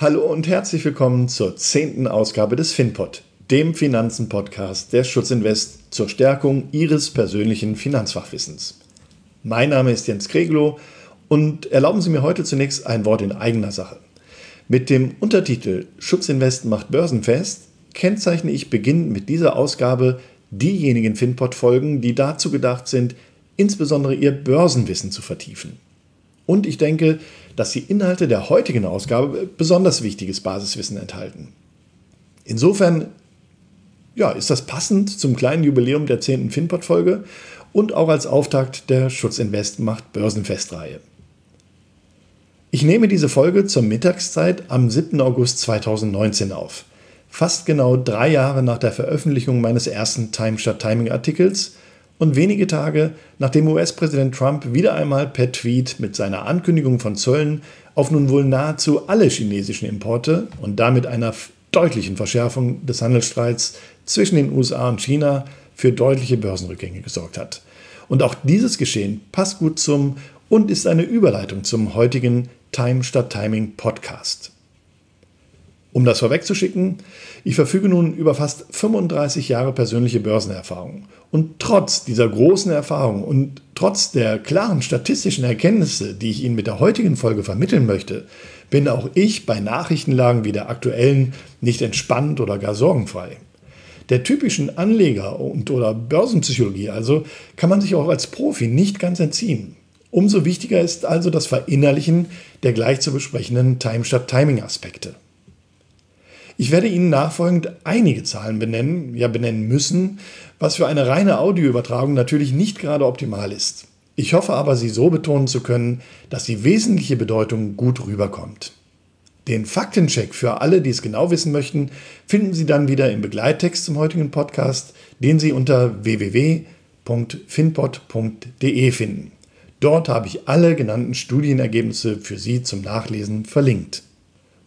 Hallo und herzlich willkommen zur zehnten Ausgabe des FinPod, dem Finanzen-Podcast der Schutzinvest zur Stärkung Ihres persönlichen Finanzfachwissens. Mein Name ist Jens Kreglow und erlauben Sie mir heute zunächst ein Wort in eigener Sache. Mit dem Untertitel Schutzinvest macht börsenfest kennzeichne ich beginnend mit dieser Ausgabe diejenigen FinPod-Folgen, die dazu gedacht sind, insbesondere Ihr Börsenwissen zu vertiefen. Und ich denke, dass die Inhalte der heutigen Ausgabe besonders wichtiges Basiswissen enthalten. Insofern ja, ist das passend zum kleinen Jubiläum der 10. FinPod-Folge und auch als Auftakt der Schutzinvest macht Börsenfestreihe. Ich nehme diese Folge zur Mittagszeit am 7. August 2019 auf. Fast genau drei Jahre nach der Veröffentlichung meines ersten Time Statt Timing Artikels und wenige Tage nachdem US-Präsident Trump wieder einmal per Tweet mit seiner Ankündigung von Zöllen auf nun wohl nahezu alle chinesischen Importe und damit einer deutlichen Verschärfung des Handelsstreits zwischen den USA und China für deutliche Börsenrückgänge gesorgt hat. Und auch dieses Geschehen passt gut zum und ist eine Überleitung zum heutigen Time statt Timing Podcast. Um das vorwegzuschicken, ich verfüge nun über fast 35 Jahre persönliche Börsenerfahrung. Und trotz dieser großen Erfahrung und trotz der klaren statistischen Erkenntnisse, die ich Ihnen mit der heutigen Folge vermitteln möchte, bin auch ich bei Nachrichtenlagen wie der aktuellen nicht entspannt oder gar sorgenfrei. Der typischen Anleger- und oder Börsenpsychologie also kann man sich auch als Profi nicht ganz entziehen. Umso wichtiger ist also das Verinnerlichen der gleich zu besprechenden Time-Statt-Timing-Aspekte. Ich werde Ihnen nachfolgend einige Zahlen benennen, ja benennen müssen, was für eine reine Audioübertragung natürlich nicht gerade optimal ist. Ich hoffe aber, sie so betonen zu können, dass die wesentliche Bedeutung gut rüberkommt. Den Faktencheck für alle, die es genau wissen möchten, finden Sie dann wieder im Begleittext zum heutigen Podcast, den Sie unter www.finpod.de finden. Dort habe ich alle genannten Studienergebnisse für Sie zum Nachlesen verlinkt.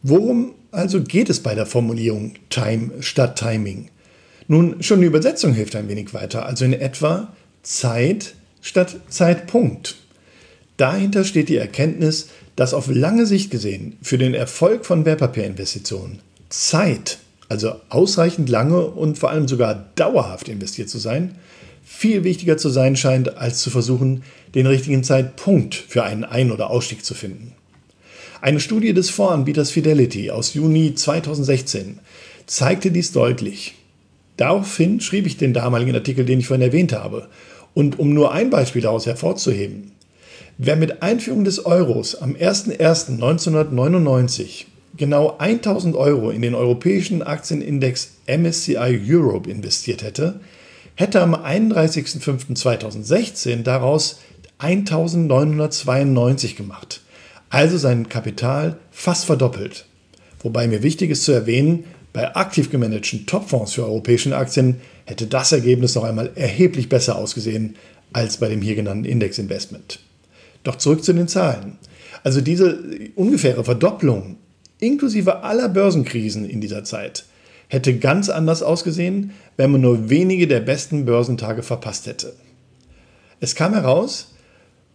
Worum also geht es bei der Formulierung Time statt Timing? Nun, schon die Übersetzung hilft ein wenig weiter, also in etwa Zeit statt Zeitpunkt. Dahinter steht die Erkenntnis, dass auf lange Sicht gesehen für den Erfolg von Wertpapierinvestitionen Zeit, also ausreichend lange und vor allem sogar dauerhaft investiert zu sein, viel wichtiger zu sein scheint, als zu versuchen, den richtigen Zeitpunkt für einen Ein- oder Ausstieg zu finden. Eine Studie des Fondsanbieters Fidelity aus Juni 2016 zeigte dies deutlich. Daraufhin schrieb ich den damaligen Artikel, den ich vorhin erwähnt habe. Und um nur ein Beispiel daraus hervorzuheben, wer mit Einführung des Euros am 01.01.1999 genau 1000 Euro in den europäischen Aktienindex MSCI Europe investiert hätte, hätte am 31.05.2016 daraus 1992 gemacht also sein Kapital fast verdoppelt. Wobei mir wichtig ist zu erwähnen, bei aktiv gemanagten Topfonds für europäische Aktien hätte das Ergebnis noch einmal erheblich besser ausgesehen als bei dem hier genannten Indexinvestment. Doch zurück zu den Zahlen. Also diese ungefähre Verdopplung inklusive aller Börsenkrisen in dieser Zeit hätte ganz anders ausgesehen, wenn man nur wenige der besten Börsentage verpasst hätte. Es kam heraus,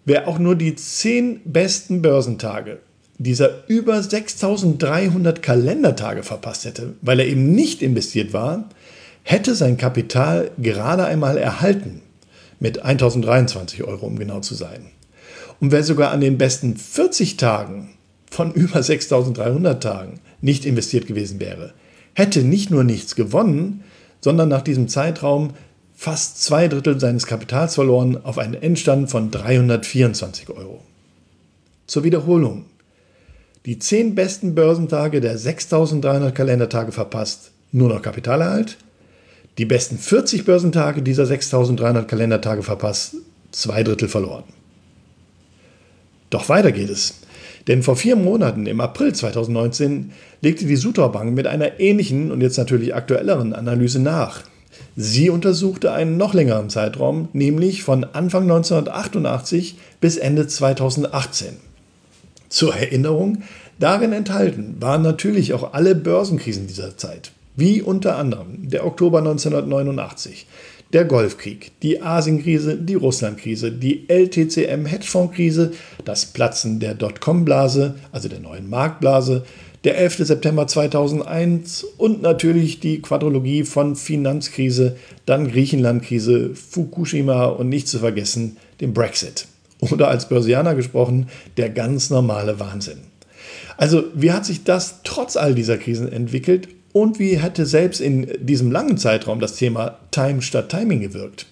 Wer auch nur die 10 besten Börsentage dieser über 6300 Kalendertage verpasst hätte, weil er eben nicht investiert war, hätte sein Kapital gerade einmal erhalten. Mit 1023 Euro, um genau zu sein. Und wer sogar an den besten 40 Tagen von über 6300 Tagen nicht investiert gewesen wäre, hätte nicht nur nichts gewonnen, sondern nach diesem Zeitraum fast zwei Drittel seines Kapitals verloren auf einen Endstand von 324 Euro. Zur Wiederholung. Die 10 besten Börsentage der 6300 Kalendertage verpasst, nur noch Kapitalerhalt. Die besten 40 Börsentage dieser 6300 Kalendertage verpasst, zwei Drittel verloren. Doch weiter geht es. Denn vor vier Monaten, im April 2019, legte die Sutor Bank mit einer ähnlichen und jetzt natürlich aktuelleren Analyse nach. Sie untersuchte einen noch längeren Zeitraum, nämlich von Anfang 1988 bis Ende 2018. Zur Erinnerung, darin enthalten waren natürlich auch alle Börsenkrisen dieser Zeit, wie unter anderem der Oktober 1989, der Golfkrieg, die Asienkrise, die Russlandkrise, die LTCM-Hedgefonds-Krise, das Platzen der Dotcom-Blase, also der neuen Marktblase, der 11. September 2001 und natürlich die Quadrologie von Finanzkrise, dann Griechenlandkrise, Fukushima und nicht zu vergessen den Brexit. Oder als Börsianer gesprochen, der ganz normale Wahnsinn. Also wie hat sich das trotz all dieser Krisen entwickelt und wie hätte selbst in diesem langen Zeitraum das Thema Time statt Timing gewirkt?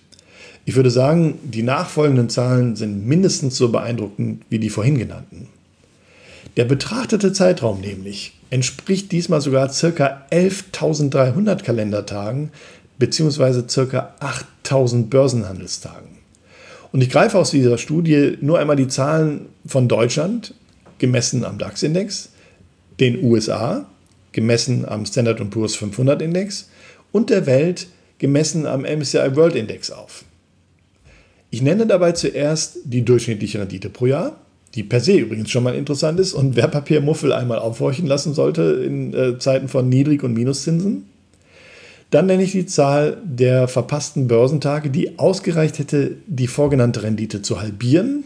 Ich würde sagen, die nachfolgenden Zahlen sind mindestens so beeindruckend wie die vorhin genannten. Der betrachtete Zeitraum nämlich entspricht diesmal sogar ca. 11.300 Kalendertagen bzw. ca. 8.000 Börsenhandelstagen. Und ich greife aus dieser Studie nur einmal die Zahlen von Deutschland, gemessen am DAX-Index, den USA, gemessen am Standard Poor's 500 Index und der Welt, gemessen am MSCI World Index auf. Ich nenne dabei zuerst die durchschnittliche Rendite pro Jahr, die per se übrigens schon mal interessant ist und Wertpapiermuffel einmal aufhorchen lassen sollte in äh, Zeiten von Niedrig- und Minuszinsen. Dann nenne ich die Zahl der verpassten Börsentage, die ausgereicht hätte, die vorgenannte Rendite zu halbieren.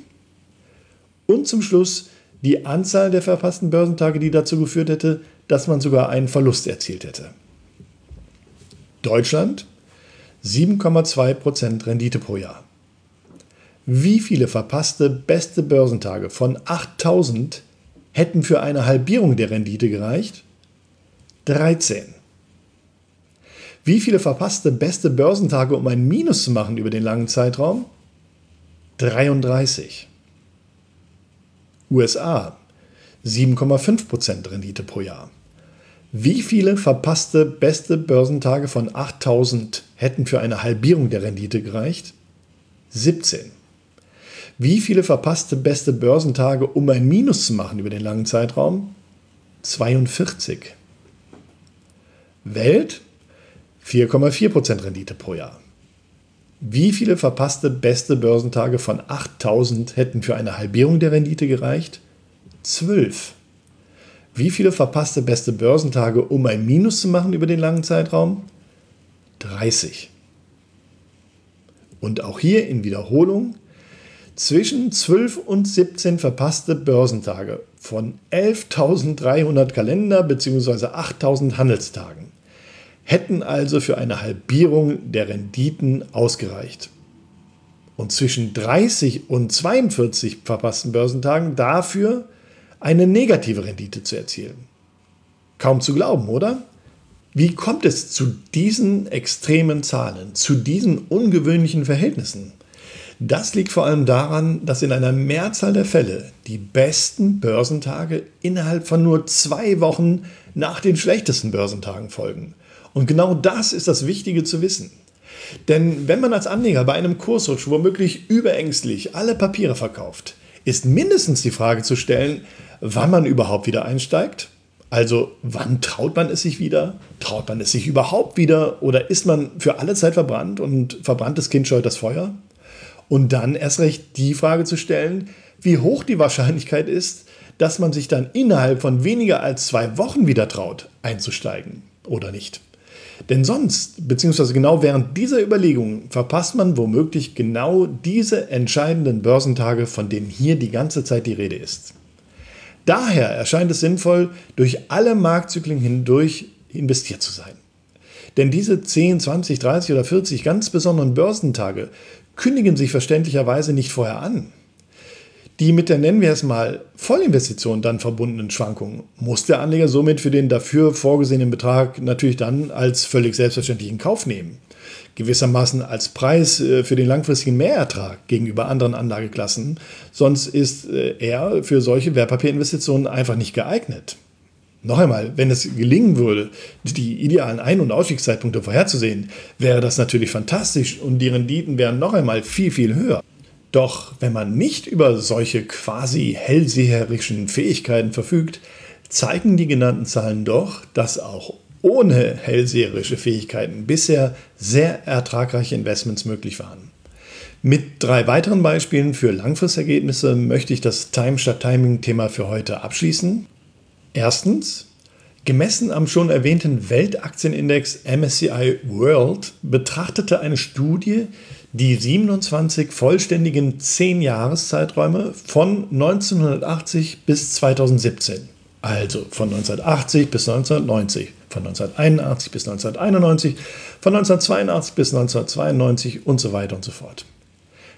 Und zum Schluss die Anzahl der verpassten Börsentage, die dazu geführt hätte, dass man sogar einen Verlust erzielt hätte. Deutschland 7,2% Rendite pro Jahr. Wie viele verpasste beste Börsentage von 8000 hätten für eine Halbierung der Rendite gereicht? 13. Wie viele verpasste beste Börsentage, um ein Minus zu machen über den langen Zeitraum? 33. USA 7,5% Rendite pro Jahr. Wie viele verpasste beste Börsentage von 8000 hätten für eine Halbierung der Rendite gereicht? 17. Wie viele verpasste beste Börsentage, um ein Minus zu machen über den langen Zeitraum? 42. Welt 4,4% Rendite pro Jahr. Wie viele verpasste beste Börsentage von 8000 hätten für eine Halbierung der Rendite gereicht? 12. Wie viele verpasste beste Börsentage, um ein Minus zu machen über den langen Zeitraum? 30. Und auch hier in Wiederholung zwischen 12 und 17 verpasste Börsentage von 11.300 Kalender- bzw. 8.000 Handelstagen hätten also für eine Halbierung der Renditen ausgereicht. Und zwischen 30 und 42 verpassten Börsentagen dafür eine negative Rendite zu erzielen. Kaum zu glauben, oder? Wie kommt es zu diesen extremen Zahlen, zu diesen ungewöhnlichen Verhältnissen? Das liegt vor allem daran, dass in einer Mehrzahl der Fälle die besten Börsentage innerhalb von nur zwei Wochen nach den schlechtesten Börsentagen folgen. Und genau das ist das Wichtige zu wissen. Denn wenn man als Anleger bei einem Kursrutsch womöglich überängstlich alle Papiere verkauft, ist mindestens die Frage zu stellen, wann man überhaupt wieder einsteigt. Also wann traut man es sich wieder? Traut man es sich überhaupt wieder? Oder ist man für alle Zeit verbrannt und verbranntes Kind scheut das Feuer? Und dann erst recht die Frage zu stellen, wie hoch die Wahrscheinlichkeit ist, dass man sich dann innerhalb von weniger als zwei Wochen wieder traut, einzusteigen oder nicht. Denn sonst, beziehungsweise genau während dieser Überlegungen, verpasst man womöglich genau diese entscheidenden Börsentage, von denen hier die ganze Zeit die Rede ist. Daher erscheint es sinnvoll, durch alle Marktzyklen hindurch investiert zu sein. Denn diese 10, 20, 30 oder 40 ganz besonderen Börsentage kündigen sich verständlicherweise nicht vorher an. Die mit der, nennen wir es mal, Vollinvestition dann verbundenen Schwankungen muss der Anleger somit für den dafür vorgesehenen Betrag natürlich dann als völlig selbstverständlichen Kauf nehmen. Gewissermaßen als Preis äh, für den langfristigen Mehrertrag gegenüber anderen Anlageklassen, sonst ist äh, er für solche Wertpapierinvestitionen einfach nicht geeignet. Noch einmal, wenn es gelingen würde, die idealen Ein- und Ausstiegszeitpunkte vorherzusehen, wäre das natürlich fantastisch und die Renditen wären noch einmal viel, viel höher. Doch wenn man nicht über solche quasi hellseherischen Fähigkeiten verfügt, zeigen die genannten Zahlen doch, dass auch ohne hellseherische Fähigkeiten bisher sehr ertragreiche Investments möglich waren. Mit drei weiteren Beispielen für Langfristergebnisse möchte ich das Time statt Timing Thema für heute abschließen. Erstens, gemessen am schon erwähnten Weltaktienindex MSCI World betrachtete eine Studie die 27 vollständigen 10-Jahreszeiträume von 1980 bis 2017. Also von 1980 bis 1990, von 1981 bis 1991, von 1982 bis 1992 und so weiter und so fort.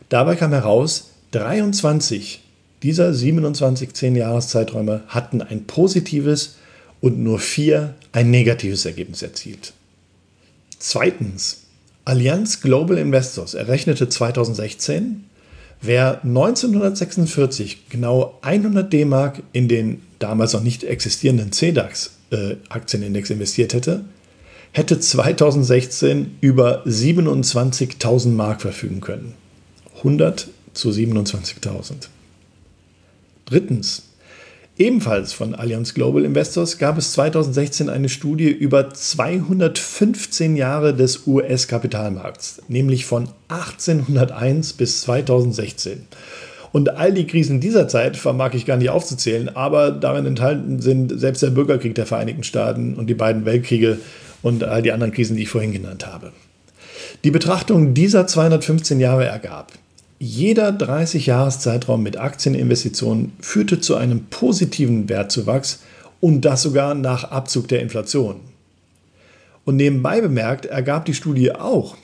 Dabei kam heraus, 23 dieser 27 10-Jahres-Zeiträume hatten ein positives und nur vier ein negatives Ergebnis erzielt. Zweitens, Allianz Global Investors errechnete 2016, wer 1946 genau 100 D-Mark in den damals noch nicht existierenden CDAX-Aktienindex äh, investiert hätte, hätte 2016 über 27.000 Mark verfügen können. 100 zu 27.000. Drittens, Ebenfalls von Allianz Global Investors gab es 2016 eine Studie über 215 Jahre des US-Kapitalmarkts, nämlich von 1801 bis 2016. Und all die Krisen dieser Zeit vermag ich gar nicht aufzuzählen, aber darin enthalten sind selbst der Bürgerkrieg der Vereinigten Staaten und die beiden Weltkriege und all die anderen Krisen, die ich vorhin genannt habe. Die Betrachtung dieser 215 Jahre ergab, jeder 30-Jahres-Zeitraum mit Aktieninvestitionen führte zu einem positiven Wertzuwachs und das sogar nach Abzug der Inflation. Und nebenbei bemerkt ergab die Studie auch,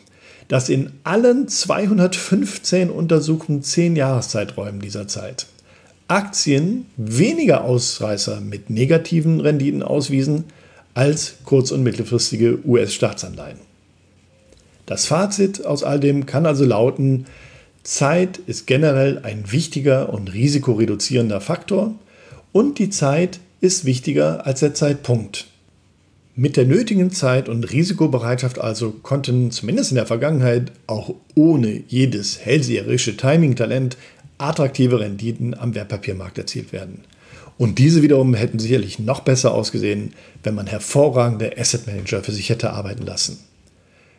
dass in allen 215 untersuchten 10-Jahres-Zeiträumen dieser Zeit Aktien weniger Ausreißer mit negativen Renditen auswiesen als kurz- und mittelfristige US-Staatsanleihen. Das Fazit aus all dem kann also lauten, Zeit ist generell ein wichtiger und risikoreduzierender Faktor und die Zeit ist wichtiger als der Zeitpunkt. Mit der nötigen Zeit und Risikobereitschaft also konnten zumindest in der Vergangenheit auch ohne jedes hellseherische Timing-Talent attraktive Renditen am Wertpapiermarkt erzielt werden. Und diese wiederum hätten sicherlich noch besser ausgesehen, wenn man hervorragende Asset Manager für sich hätte arbeiten lassen.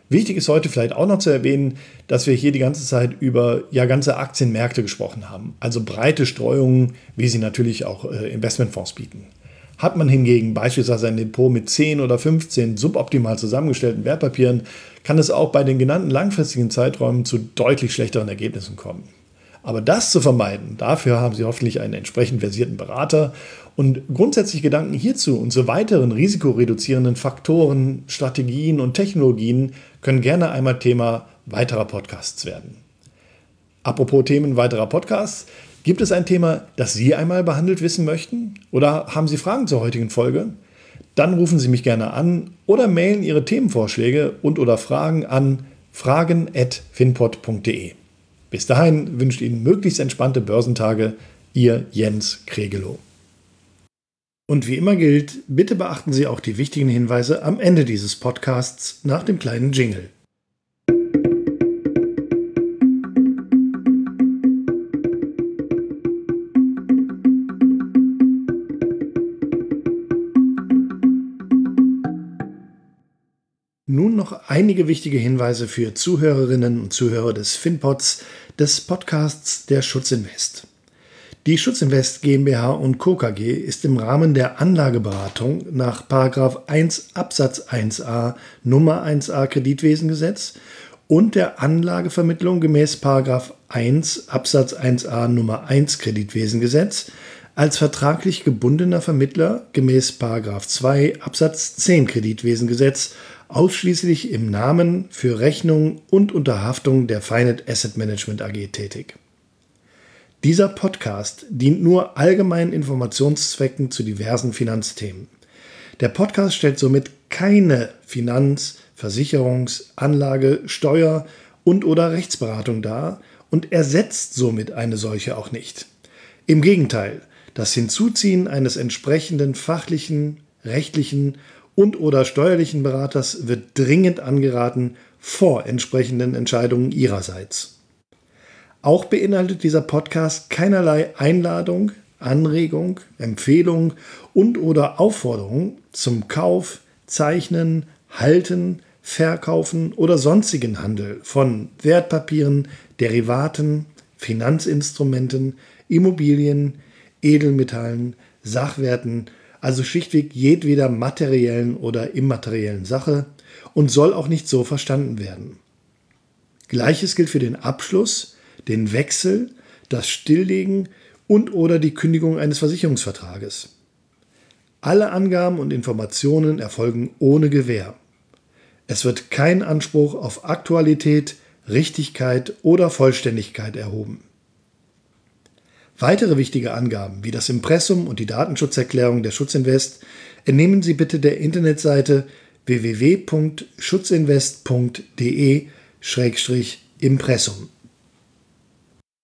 Wichtig ist heute vielleicht auch noch zu erwähnen, dass wir hier die ganze Zeit über ja ganze Aktienmärkte gesprochen haben, also breite Streuungen, wie sie natürlich auch äh, Investmentfonds bieten. Hat man hingegen beispielsweise ein Depot mit 10 oder 15 suboptimal zusammengestellten Wertpapieren, kann es auch bei den genannten langfristigen Zeiträumen zu deutlich schlechteren Ergebnissen kommen. Aber das zu vermeiden, dafür haben Sie hoffentlich einen entsprechend versierten Berater und grundsätzlich Gedanken hierzu und zu weiteren risikoreduzierenden Faktoren, Strategien und Technologien können gerne einmal Thema weiterer Podcasts werden. Apropos Themen weiterer Podcasts, gibt es ein Thema, das Sie einmal behandelt wissen möchten? Oder haben Sie Fragen zur heutigen Folge? Dann rufen Sie mich gerne an oder mailen Ihre Themenvorschläge und oder Fragen an fragen.finpod.de. Bis dahin wünscht Ihnen möglichst entspannte Börsentage, Ihr Jens Kregelow. Und wie immer gilt, bitte beachten Sie auch die wichtigen Hinweise am Ende dieses Podcasts nach dem kleinen Jingle. Nun noch einige wichtige Hinweise für Zuhörerinnen und Zuhörer des FinPods, des Podcasts der Schutzinvest. Die Schutzinvest GmbH und Co. KG ist im Rahmen der Anlageberatung nach 1 Absatz 1a Nummer 1a Kreditwesengesetz und der Anlagevermittlung gemäß 1 Absatz 1a Nummer 1 Kreditwesengesetz als vertraglich gebundener Vermittler gemäß 2 Absatz 10 Kreditwesengesetz ausschließlich im Namen für Rechnung und Unterhaftung der Finet Asset Management AG tätig. Dieser Podcast dient nur allgemeinen Informationszwecken zu diversen Finanzthemen. Der Podcast stellt somit keine Finanz-, Versicherungs-, Anlage-, Steuer- und oder Rechtsberatung dar und ersetzt somit eine solche auch nicht. Im Gegenteil, das Hinzuziehen eines entsprechenden fachlichen, rechtlichen und oder steuerlichen Beraters wird dringend angeraten vor entsprechenden Entscheidungen Ihrerseits. Auch beinhaltet dieser Podcast keinerlei Einladung, Anregung, Empfehlung und oder Aufforderung zum Kauf, Zeichnen, Halten, Verkaufen oder sonstigen Handel von Wertpapieren, Derivaten, Finanzinstrumenten, Immobilien, Edelmetallen, Sachwerten, also schlichtweg jedweder materiellen oder immateriellen Sache und soll auch nicht so verstanden werden. Gleiches gilt für den Abschluss, den Wechsel, das Stilllegen und oder die Kündigung eines Versicherungsvertrages. Alle Angaben und Informationen erfolgen ohne Gewähr. Es wird kein Anspruch auf Aktualität, Richtigkeit oder Vollständigkeit erhoben. Weitere wichtige Angaben wie das Impressum und die Datenschutzerklärung der Schutzinvest entnehmen Sie bitte der Internetseite www.schutzinvest.de-impressum.